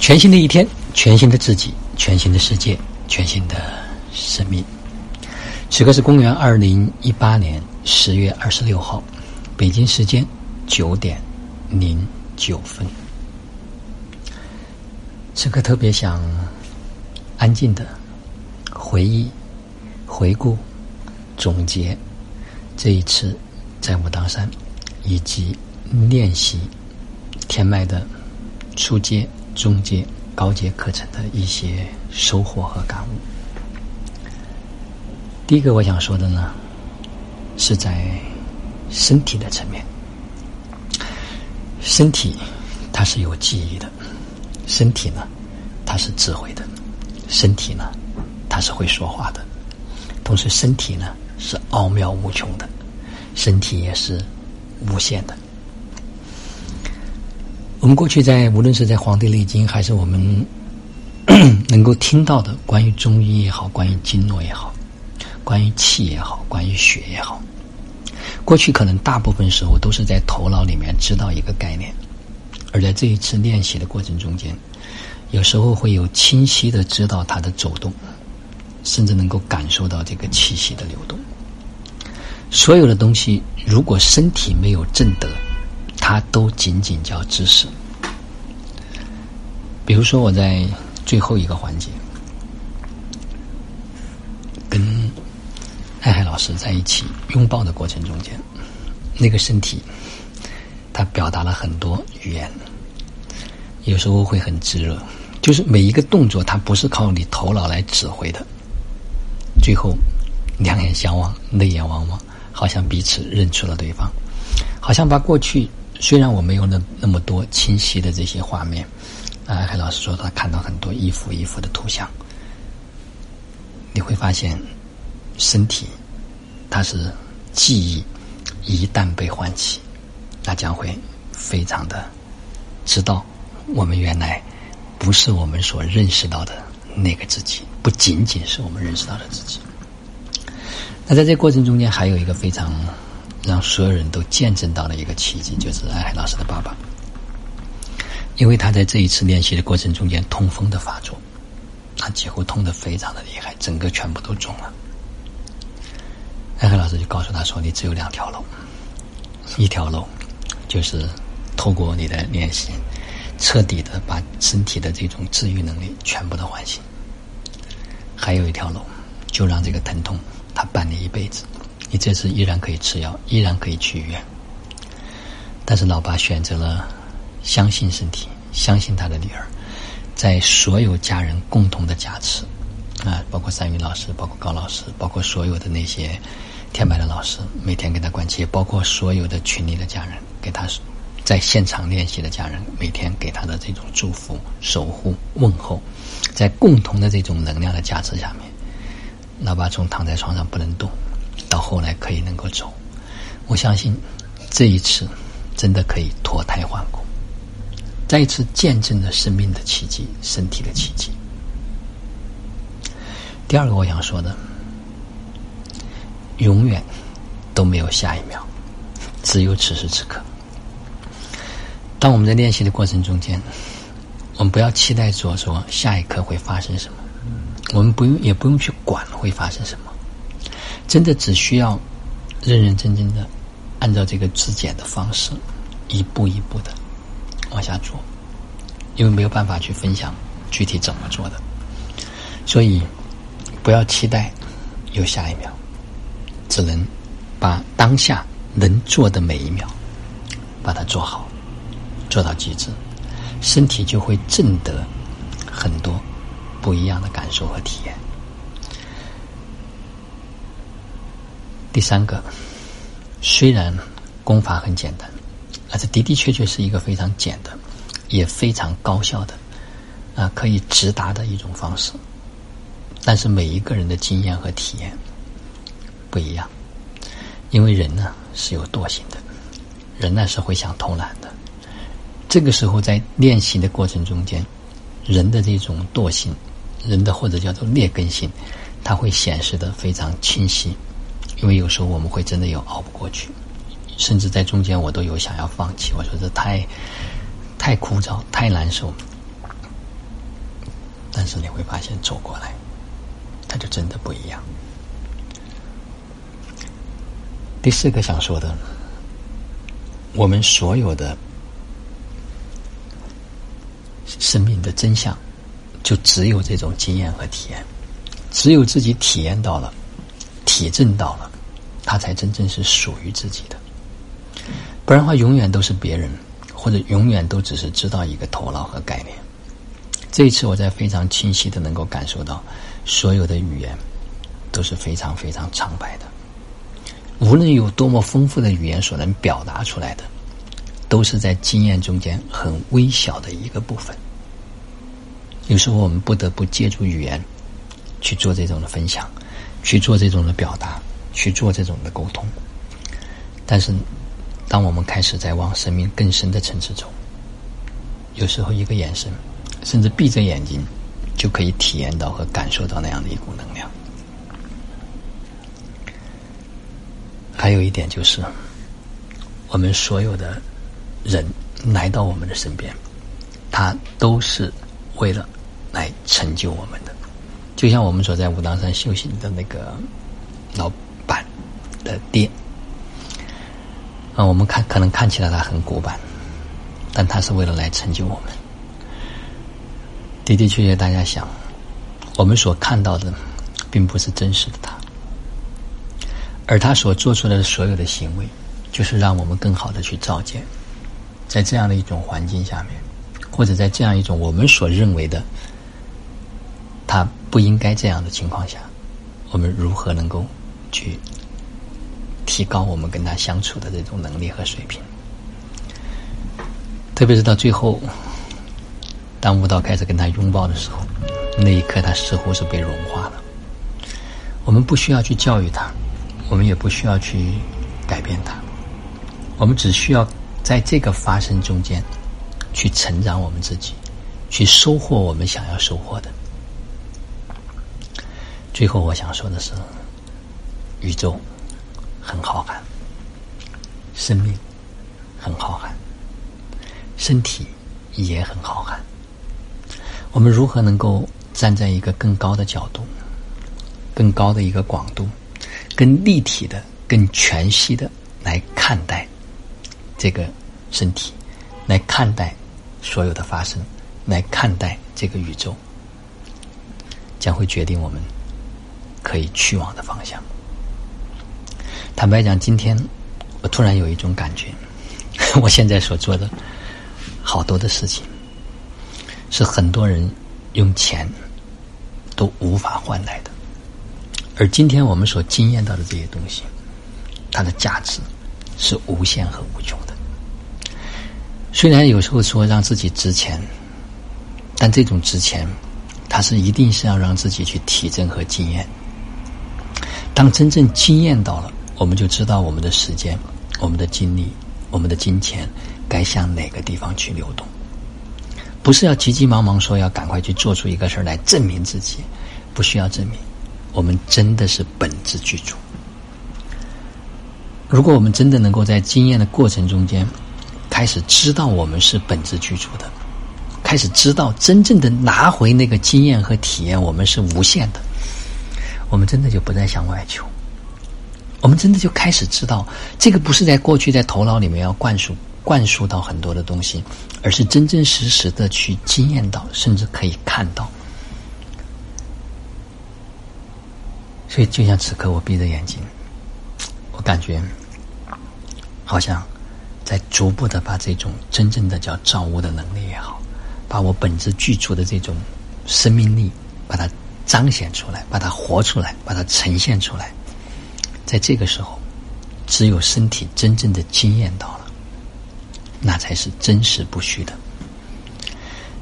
全新的一天，全新的自己，全新的世界，全新的生命。此刻是公元二零一八年十月二十六号，北京时间九点零九分。此刻特别想安静的回忆、回顾、总结这一次在武当山以及练习天麦的初阶。中阶、高阶课程的一些收获和感悟。第一个我想说的呢，是在身体的层面。身体它是有记忆的，身体呢它是智慧的，身体呢它是会说话的，同时身体呢是奥妙无穷的，身体也是无限的。我们过去在无论是在《黄帝内经》，还是我们 能够听到的关于中医也好，关于经络也好，关于气也好，关于血也好，过去可能大部分时候都是在头脑里面知道一个概念，而在这一次练习的过程中间，有时候会有清晰的知道它的走动，甚至能够感受到这个气息的流动。所有的东西，如果身体没有正德。它都仅仅叫知识。比如说，我在最后一个环节跟爱海老师在一起拥抱的过程中间，那个身体，它表达了很多语言，有时候会很炙热。就是每一个动作，它不是靠你头脑来指挥的。最后，两眼相望，泪眼汪汪，好像彼此认出了对方，好像把过去。虽然我没有那那么多清晰的这些画面，啊，海老师说他看到很多一幅一幅的图像，你会发现，身体它是记忆，一旦被唤起，那将会非常的知道我们原来不是我们所认识到的那个自己，不仅仅是我们认识到的自己。那在这过程中间，还有一个非常。让所有人都见证到了一个奇迹，就是艾海老师的爸爸，因为他在这一次练习的过程中间痛风的发作，他几乎痛得非常的厉害，整个全部都肿了。艾海老师就告诉他说：“你只有两条路，一条路就是透过你的练习，彻底的把身体的这种治愈能力全部的唤醒；还有一条路，就让这个疼痛它伴你一辈子。”你这次依然可以吃药，依然可以去医院，但是老爸选择了相信身体，相信他的女儿，在所有家人共同的加持啊，包括三云老师，包括高老师，包括所有的那些天白的老师，每天给他关切，包括所有的群里的家人，给他在现场练习的家人，每天给他的这种祝福、守护、问候，在共同的这种能量的加持下面，老爸从躺在床上不能动。到后来可以能够走，我相信这一次真的可以脱胎换骨，再一次见证了生命的奇迹、身体的奇迹。第二个我想说的，永远都没有下一秒，只有此时此刻。当我们在练习的过程中间，我们不要期待着说下一刻会发生什么，我们不用也不用去管会发生什么。真的只需要认认真真的按照这个质检的方式，一步一步的往下做，因为没有办法去分享具体怎么做的，所以不要期待有下一秒，只能把当下能做的每一秒把它做好，做到极致，身体就会挣得很多不一样的感受和体验。第三个，虽然功法很简单，而这的的确确是一个非常简的，也非常高效的，啊，可以直达的一种方式。但是每一个人的经验和体验不一样，因为人呢是有惰性的，人呢是会想偷懒的。这个时候在练习的过程中间，人的这种惰性，人的或者叫做劣根性，它会显示的非常清晰。因为有时候我们会真的有熬不过去，甚至在中间我都有想要放弃。我说这太太枯燥、太难受。但是你会发现走过来，它就真的不一样。第四个想说的，我们所有的生命的真相，就只有这种经验和体验，只有自己体验到了、体证到了，它才真正是属于自己的。不然的话，永远都是别人，或者永远都只是知道一个头脑和概念。这一次，我在非常清晰的能够感受到，所有的语言都是非常非常苍白的。无论有多么丰富的语言所能表达出来的，都是在经验中间很微小的一个部分。有时候我们不得不借助语言去做这种的分享，去做这种的表达，去做这种的沟通。但是，当我们开始在往生命更深的层次走，有时候一个眼神。甚至闭着眼睛，就可以体验到和感受到那样的一股能量。还有一点就是，我们所有的人来到我们的身边，他都是为了来成就我们的。就像我们所在武当山修行的那个老的爹啊，我们看可能看起来他很古板，但他是为了来成就我们。的的确确，大家想，我们所看到的，并不是真实的他，而他所做出来的所有的行为，就是让我们更好的去照见，在这样的一种环境下面，或者在这样一种我们所认为的他不应该这样的情况下，我们如何能够去提高我们跟他相处的这种能力和水平？特别是到最后。当舞蹈开始跟他拥抱的时候，那一刻他似乎是被融化了。我们不需要去教育他，我们也不需要去改变他，我们只需要在这个发生中间去成长我们自己，去收获我们想要收获的。最后我想说的是，宇宙很浩瀚，生命很浩瀚，身体也很浩瀚。我们如何能够站在一个更高的角度、更高的一个广度、更立体的、更全息的来看待这个身体，来看待所有的发生，来看待这个宇宙，将会决定我们可以去往的方向。坦白讲，今天我突然有一种感觉，我现在所做的好多的事情。是很多人用钱都无法换来的，而今天我们所经验到的这些东西，它的价值是无限和无穷的。虽然有时候说让自己值钱，但这种值钱，它是一定是要让自己去体证和经验。当真正经验到了，我们就知道我们的时间、我们的精力、我们的金钱该向哪个地方去流动。不是要急急忙忙说要赶快去做出一个事儿来证明自己，不需要证明，我们真的是本质具足。如果我们真的能够在经验的过程中间，开始知道我们是本质具足的，开始知道真正的拿回那个经验和体验，我们是无限的，我们真的就不再向外求，我们真的就开始知道，这个不是在过去在头脑里面要灌输。灌输到很多的东西，而是真真实实的去经验到，甚至可以看到。所以，就像此刻我闭着眼睛，我感觉好像在逐步的把这种真正的叫造物的能力也好，把我本质具足的这种生命力，把它彰显出来，把它活出来，把它呈现出来。在这个时候，只有身体真正的经验到了。那才是真实不虚的。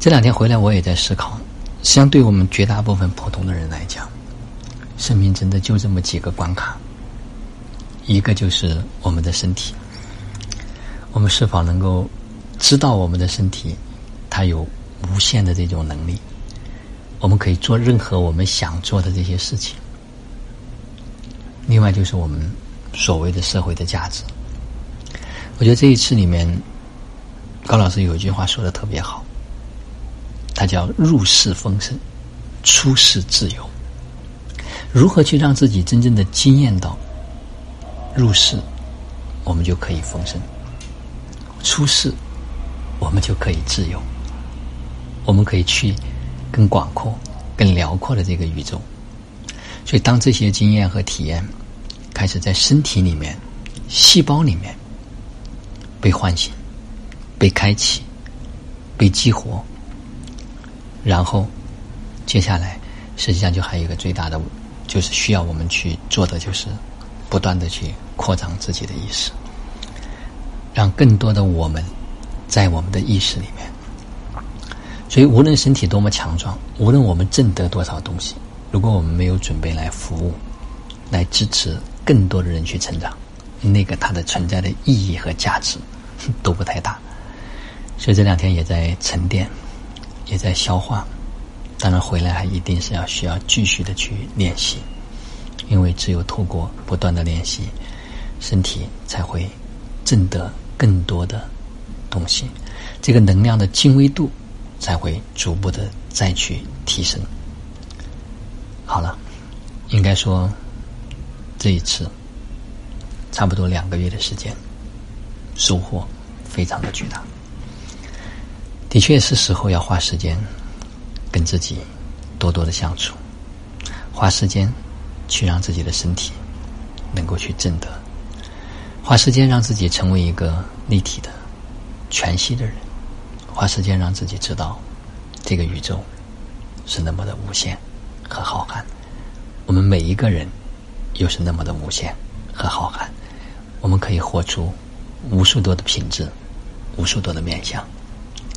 这两天回来，我也在思考，相对我们绝大部分普通的人来讲，生命真的就这么几个关卡。一个就是我们的身体，我们是否能够知道我们的身体，它有无限的这种能力，我们可以做任何我们想做的这些事情。另外就是我们所谓的社会的价值，我觉得这一次里面。高老师有一句话说的特别好，他叫“入世丰盛”。出世自由。如何去让自己真正的惊艳到入世，我们就可以丰盛；出世，我们就可以自由。我们可以去更广阔、更辽阔的这个宇宙。所以，当这些经验和体验开始在身体里面、细胞里面被唤醒、被开启、被激活，然后接下来，实际上就还有一个最大的，就是需要我们去做的，就是不断的去扩张自己的意识，让更多的我们在我们的意识里面。所以，无论身体多么强壮，无论我们挣得多少东西。如果我们没有准备来服务，来支持更多的人去成长，那个它的存在的意义和价值都不太大。所以这两天也在沉淀，也在消化。当然回来还一定是要需要继续的去练习，因为只有透过不断的练习，身体才会挣得更多的东西，这个能量的精微度才会逐步的再去提升。好了，应该说这一次差不多两个月的时间，收获非常的巨大。的确是时候要花时间跟自己多多的相处，花时间去让自己的身体能够去正得，花时间让自己成为一个立体的、全息的人，花时间让自己知道这个宇宙是那么的无限。和浩瀚，我们每一个人又是那么的无限和浩瀚，我们可以活出无数多的品质，无数多的面相，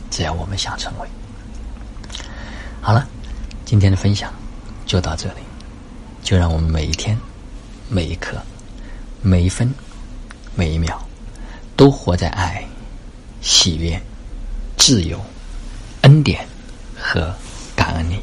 只要我们想成为。好了，今天的分享就到这里，就让我们每一天、每一刻、每一分、每一秒，都活在爱、喜悦、自由、恩典和感恩里。